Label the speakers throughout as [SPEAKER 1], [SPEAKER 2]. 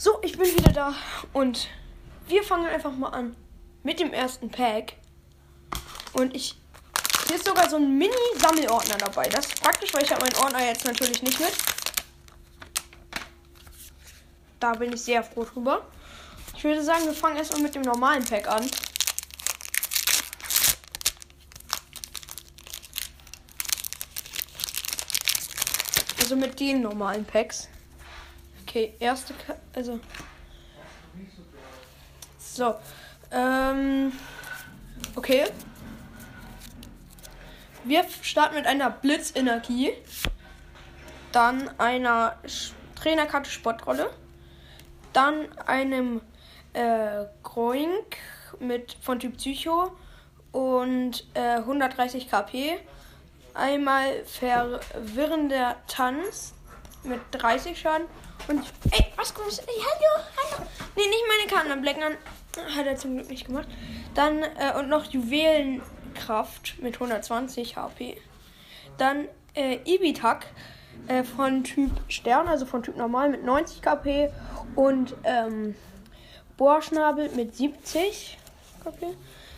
[SPEAKER 1] So, ich bin wieder da und wir fangen einfach mal an mit dem ersten Pack. Und ich. Hier ist sogar so ein Mini-Sammelordner dabei. Das ist praktisch, weil ich habe meinen Ordner jetzt natürlich nicht mit. Da bin ich sehr froh drüber. Ich würde sagen, wir fangen erstmal mit dem normalen Pack an. Also mit den normalen Packs. Okay, erste, Ka also. So. Ähm. Okay. Wir starten mit einer Blitzenergie. Dann einer Trainerkarte Sportrolle. Dann einem äh, Groink mit von Typ Psycho und äh, 130 KP. Einmal verwirrender Tanz mit 30 Schaden. Und ey, was kommst du? Ey, hallo, hallo. Nee, nicht meine Karten Blacken an. Hat er zum Glück nicht gemacht. Dann äh, und noch Juwelenkraft mit 120 HP. Dann äh, Ibitak äh, von Typ Stern, also von Typ Normal mit 90 KP. Und ähm, Bohrschnabel mit 70 KP.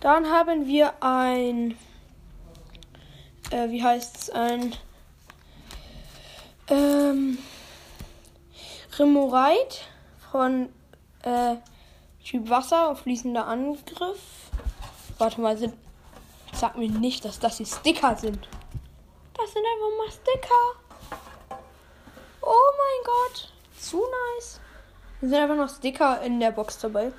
[SPEAKER 1] Dann haben wir ein. Äh, wie heißt es? Ein. Ähm. Remoreit von äh, Typ Wasser, fließender Angriff. Warte mal, sind. Sag mir nicht, dass das die Sticker sind. Das sind einfach mal Sticker. Oh mein Gott. Zu nice. Da sind einfach noch Sticker in der Box dabei.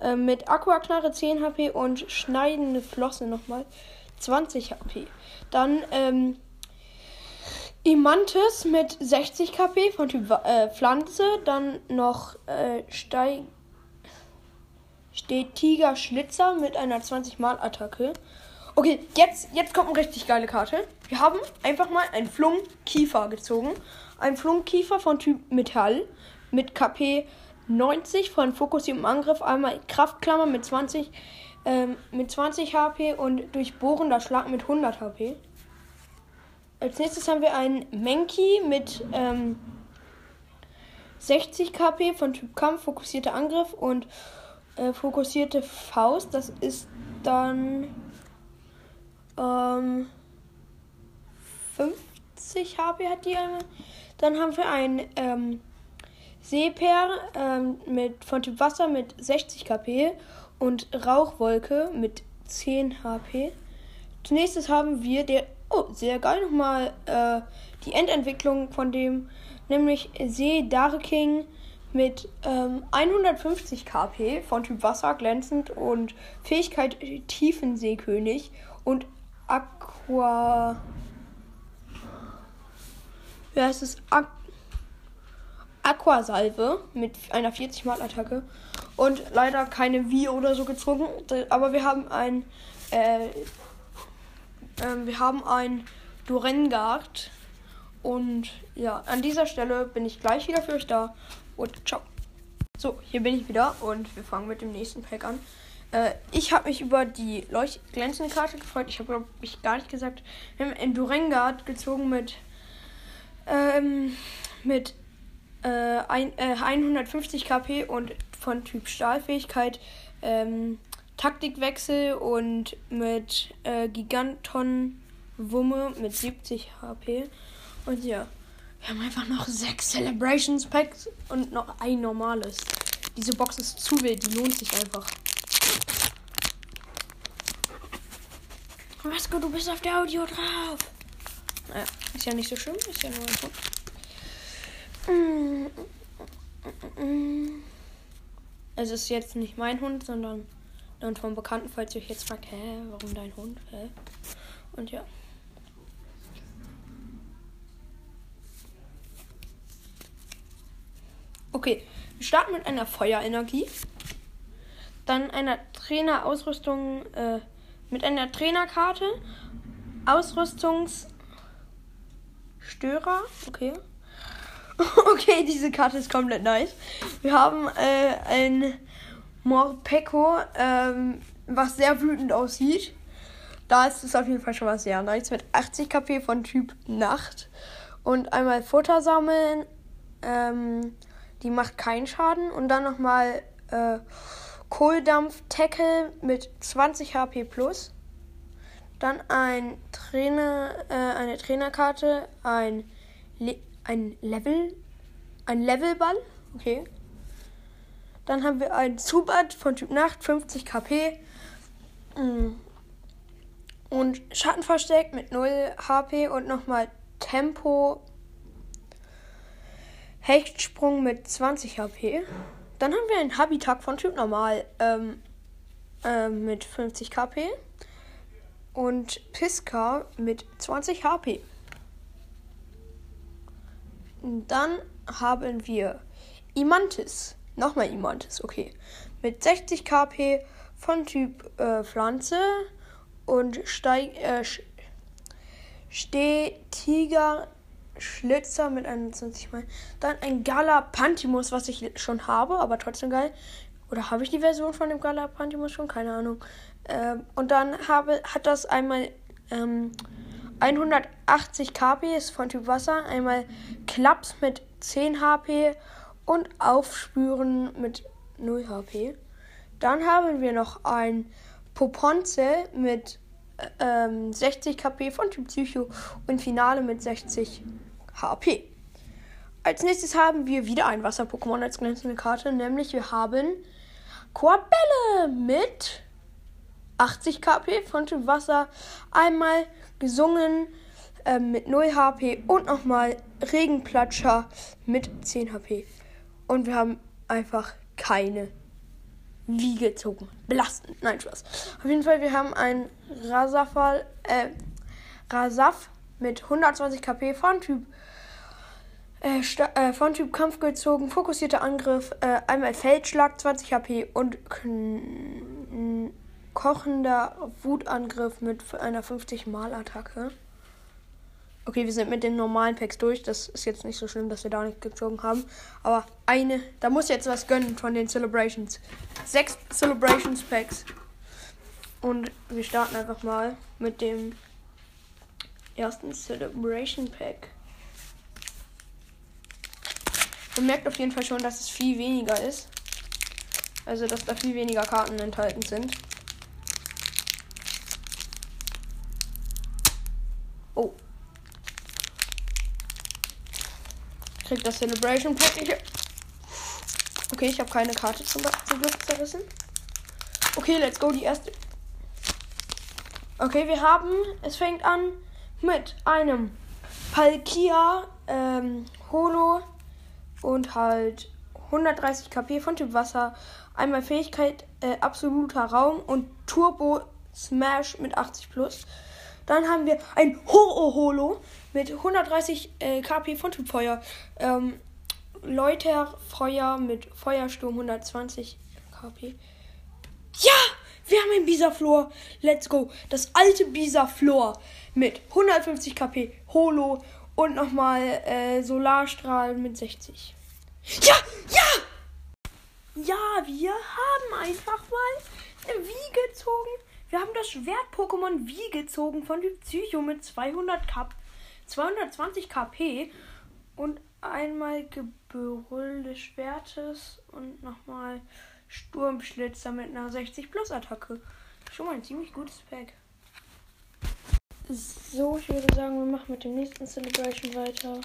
[SPEAKER 1] Äh, mit Aquaknarre 10 HP und schneidende Flosse nochmal 20 HP. Dann ähm, Imantis mit 60 KP von Typ äh, Pflanze. Dann noch äh, Steig steht Tiger Schlitzer mit einer 20 Mal Attacke. Okay, jetzt, jetzt kommt eine richtig geile Karte. Wir haben einfach mal einen Flunk-Kiefer gezogen. Ein Flunk-Kiefer von Typ Metall mit KP 90 von fokussiertem Angriff. Einmal Kraftklammer mit 20, ähm, mit 20 HP und durchbohrender Schlag mit 100 HP. Als nächstes haben wir einen Menki mit ähm, 60 KP von Typ Kampf, fokussierter Angriff und äh, fokussierte Faust. Das ist dann ähm, 50 HP hat die eine. Dann haben wir einen ähm, Seeper ähm, mit, von Typ Wasser mit 60 KP und Rauchwolke mit 10 HP. Zunächst haben wir der Oh, sehr geil nochmal äh, die Endentwicklung von dem, nämlich See Darking mit ähm, 150 KP von Typ Wasser glänzend und Fähigkeit Tiefenseekönig und Aqua. Wie heißt es? Aqu Aquasalve mit einer 40 Mal Attacke und leider keine Wie oder so gezogen, aber wir haben ein äh, ähm, wir haben ein Durengard. Und ja, an dieser Stelle bin ich gleich wieder für euch da. Und ciao. So, hier bin ich wieder und wir fangen mit dem nächsten Pack an. Äh, ich habe mich über die glänzende Karte gefreut. Ich habe, glaube ich, gar nicht gesagt. Wir haben ein Durengard gezogen mit, ähm, mit äh, ein, äh, 150 KP und von Typ Stahlfähigkeit. Ähm, Taktikwechsel und mit äh, Giganton Wumme mit 70 HP. Und ja, wir haben einfach noch sechs Celebrations Packs und noch ein normales. Diese Box ist zu wild, die lohnt sich einfach. Vasco, du bist auf der Audio drauf. Naja, ist ja nicht so schlimm, ist ja nur ein Hund. Es ist jetzt nicht mein Hund, sondern und vom Bekannten, falls ihr euch jetzt fragt, hä, warum dein Hund? Hä? Und ja. Okay, wir starten mit einer Feuerenergie. Dann einer Trainerausrüstung, äh, mit einer Trainerkarte. Ausrüstungsstörer. Okay. okay, diese Karte ist komplett nice. Wir haben äh, ein Morpeko, ähm, was sehr wütend aussieht. Da ist es auf jeden Fall schon was sehr nice mit 80 KP von Typ Nacht. Und einmal Futter sammeln. Ähm, Die macht keinen Schaden. Und dann nochmal äh, Kohldampf-Tackle mit 20 HP plus. Dann ein Trainer, äh, eine Trainerkarte, ein, Le ein Level, ein Levelball, okay. Dann haben wir ein Zubat von Typ Nacht, 50 KP. Mm. Und Schattenversteck mit 0 HP und nochmal Tempo. Hechtsprung mit 20 HP. Dann haben wir ein Habitat von Typ Normal ähm, äh, mit 50 KP. Und Piska mit 20 HP. Und dann haben wir Imantis. Nochmal Imantis, okay. Mit 60 KP von Typ äh, Pflanze und steig, äh, stetiger Schlitzer mit 21 Mal. Dann ein Galapantimus, was ich schon habe, aber trotzdem geil. Oder habe ich die Version von dem Galapantimus schon? Keine Ahnung. Ähm, und dann habe, hat das einmal ähm, 180 KP, ist von Typ Wasser. Einmal Klaps mit 10 HP und Aufspüren mit 0 HP. Dann haben wir noch ein Poponze mit ähm, 60 KP von Typ Psycho und Finale mit 60 HP. Als nächstes haben wir wieder ein Wasser-Pokémon als glänzende Karte, nämlich wir haben Quabelle mit 80 KP von Typ Wasser, einmal gesungen äh, mit 0 HP und nochmal Regenplatscher mit 10 HP. Und wir haben einfach keine wie gezogen. Belastend. Nein, Spaß. Auf jeden Fall, wir haben einen Rasafal, äh, Rasaf mit 120 KP von Typ äh, äh, von Typ Kampf gezogen, fokussierter Angriff, äh, einmal Feldschlag 20 HP und kochender Wutangriff mit einer 50 Mal Attacke. Okay, wir sind mit den normalen Packs durch. Das ist jetzt nicht so schlimm, dass wir da nicht gezogen haben. Aber eine, da muss jetzt was gönnen von den Celebrations. Sechs Celebrations Packs. Und wir starten einfach mal mit dem ersten Celebration Pack. Man merkt auf jeden Fall schon, dass es viel weniger ist. Also, dass da viel weniger Karten enthalten sind. Oh, Krieg das Celebration Pack. Ich okay, ich habe keine Karte zum, zum Glück zerrissen. Okay, let's go. Die erste. Okay, wir haben. Es fängt an mit einem Palkia ähm, Holo und halt 130 KP von Typ Wasser. Einmal Fähigkeit äh, absoluter Raum und Turbo Smash mit 80 plus. Dann haben wir ein Ho-Oh-Holo mit 130 äh, KP von Typ Feuer. Ähm, Läuterfeuer mit Feuersturm 120 KP. Ja! Wir haben ein Bisaflor. Let's go. Das alte Bisaflor mit 150 KP Holo und nochmal äh, Solarstrahl mit 60. Ja! Ja! Ja, wir haben einfach mal. Wir haben das Schwert-Pokémon Wie gezogen von Psycho mit 200 K 220 KP und einmal Gebrüll des Schwertes und nochmal Sturmschlitzer mit einer 60 Plus Attacke. Schon mal ein ziemlich gutes Pack. So, ich würde sagen, wir machen mit dem nächsten Celebration weiter.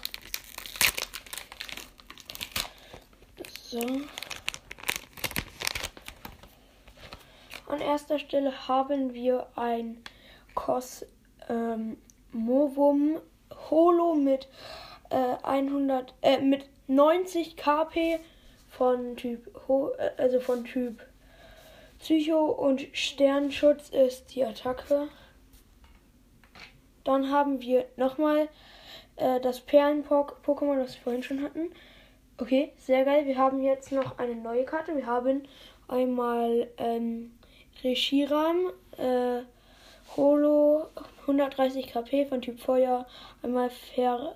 [SPEAKER 1] So. An erster Stelle haben wir ein Cos ähm, Holo mit äh, 100 äh, mit 90 KP von Typ Ho äh, also von Typ Psycho und Sternschutz ist die Attacke. Dann haben wir nochmal äh, das Perlen-Pokémon, das wir vorhin schon hatten. Okay, sehr geil. Wir haben jetzt noch eine neue Karte. Wir haben einmal ähm, Reshiram, äh, Holo 130 KP von Typ Feuer, einmal Ver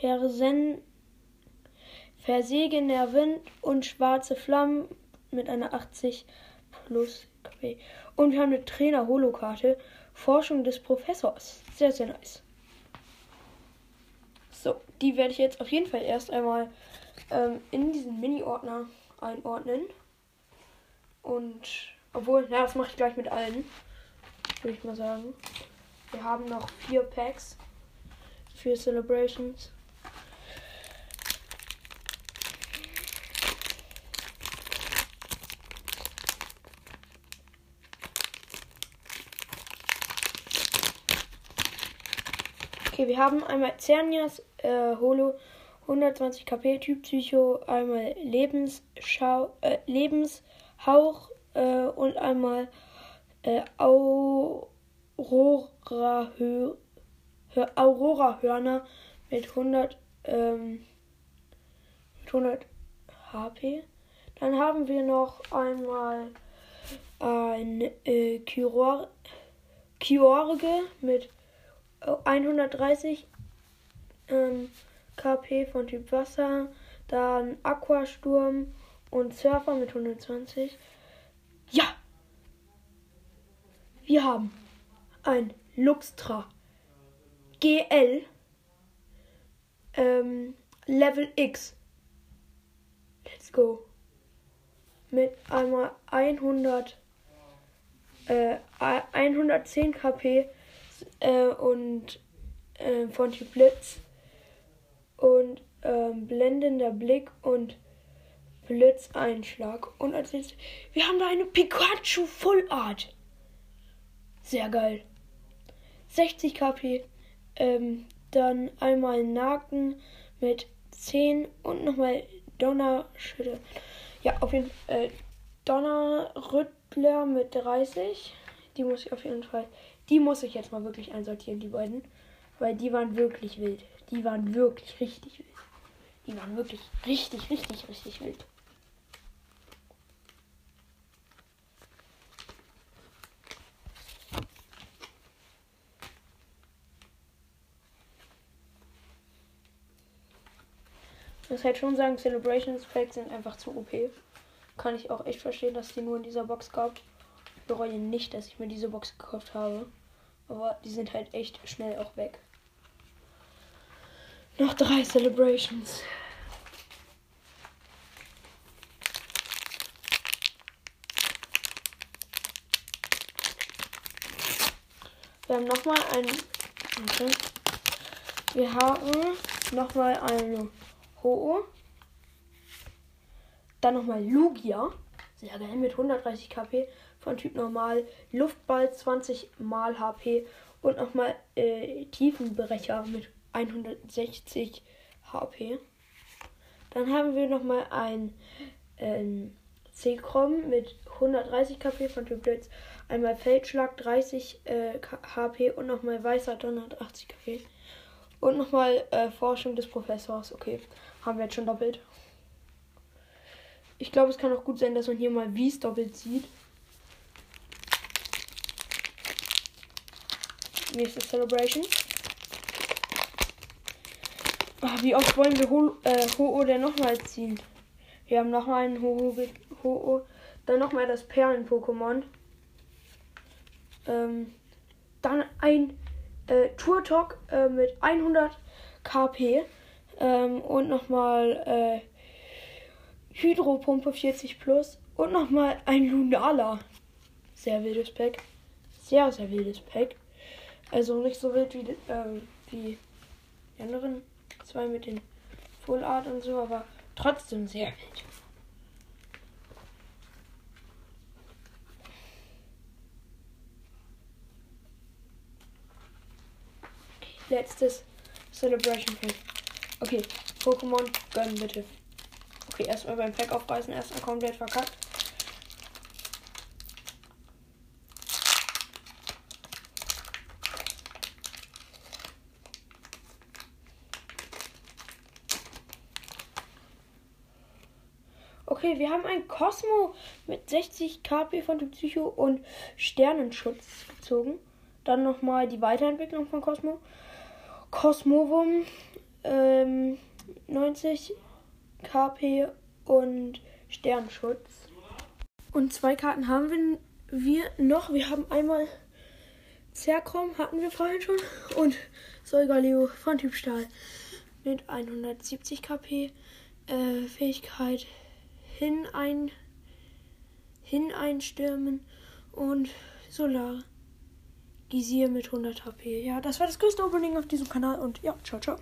[SPEAKER 1] Versen Versegener Wind und schwarze Flammen mit einer 80 plus KP. Und wir haben eine Trainer-Holo-Karte. Forschung des Professors. Sehr, sehr nice. So, die werde ich jetzt auf jeden Fall erst einmal ähm, in diesen Mini-Ordner einordnen. Und obwohl, ja, das mache ich gleich mit allen. Würde ich mal sagen. Wir haben noch vier Packs für Celebrations. Okay, wir haben einmal Cernias äh, Holo 120 KP Typ Psycho, einmal Lebensschau, äh, Lebenshauch äh, und einmal äh, Aurora, Hör, Aurora Hörner mit 100, ähm, mit 100 HP. Dann haben wir noch einmal ein äh, Kyor Kyorge mit 130 ähm, KP von Typ Wasser, dann Aquasturm und Surfer mit 120. Ja! Wir haben ein Luxtra GL ähm, Level X. Let's go. Mit einmal 100 äh, 110 KP äh, und äh, von Typ Blitz und ähm, blendender Blick und Blitzeinschlag. Und als nächstes, wir haben da eine Pikachu Full Art. Sehr geil. 60 KP. Ähm, dann einmal Naken mit 10 und nochmal Donnerschütte. Ja, auf jeden Fall. Äh, Donnerrüttler mit 30. Die muss ich auf jeden Fall die muss ich jetzt mal wirklich einsortieren, die beiden. Weil die waren wirklich wild. Die waren wirklich richtig wild. Die waren wirklich richtig, richtig, richtig wild. Muss halt schon sagen, Celebrations Packs sind einfach zu OP. Kann ich auch echt verstehen, dass die nur in dieser Box gab bereue nicht, dass ich mir diese Box gekauft habe. Aber die sind halt echt schnell auch weg. Noch drei Celebrations. Wir haben nochmal ein. Okay. Wir haben nochmal eine Ho-Oh. Dann nochmal Lugia. Sehr geil mit 130 KP von Typ Normal, Luftball 20 mal HP und nochmal äh, Tiefenbrecher mit 160 HP. Dann haben wir nochmal ein ähm, C-Chrom mit 130 KP von Typ Blitz, einmal Feldschlag 30 äh, HP und nochmal Weißer 180 KP. Und nochmal äh, Forschung des Professors. Okay, haben wir jetzt schon doppelt. Ich glaube, es kann auch gut sein, dass man hier mal Wies doppelt sieht. Nächste Celebration. Ach, wie oft wollen wir Ho äh, Ho-Oh denn nochmal ziehen? Wir haben noch einen Ho-Oh. Ho dann nochmal das Perlen-Pokémon. Ähm, dann ein äh, Turtok äh, mit 100 KP. Ähm, und nochmal äh, Hydropumpe 40 plus. Und nochmal ein Lunala. Sehr wildes Pack. Sehr, sehr wildes Pack. Also nicht so wild wie, ähm, wie die anderen zwei mit den Full Art und so, aber trotzdem sehr wild. letztes Celebration Pack. Okay, Pokémon gönnen bitte. Okay, erstmal beim Pack aufreißen, erstmal komplett verkackt. Okay, wir haben ein Cosmo mit 60 KP von der Psycho und Sternenschutz gezogen. Dann nochmal die Weiterentwicklung von Cosmo. Cosmovum ähm, 90 KP und Sternschutz. Und zwei Karten haben wir noch. Wir haben einmal Zerkrom, hatten wir vorhin schon. Und Solgaleo von Typ Stahl mit 170 KP. äh, Fähigkeit hinein, hineinstürmen und Solar Gisier mit 100 HP. Ja, das war das größte Opening auf diesem Kanal und ja, ciao, ciao.